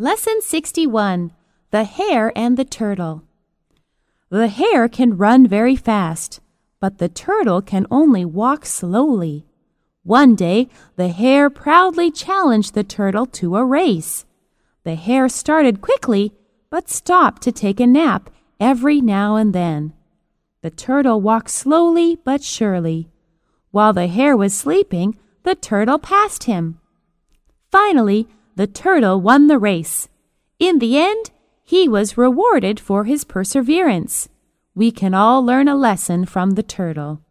Lesson 61 The Hare and the Turtle. The hare can run very fast, but the turtle can only walk slowly. One day, the hare proudly challenged the turtle to a race. The hare started quickly, but stopped to take a nap every now and then. The turtle walked slowly but surely. While the hare was sleeping, the turtle passed him. Finally, the turtle won the race. In the end, he was rewarded for his perseverance. We can all learn a lesson from the turtle.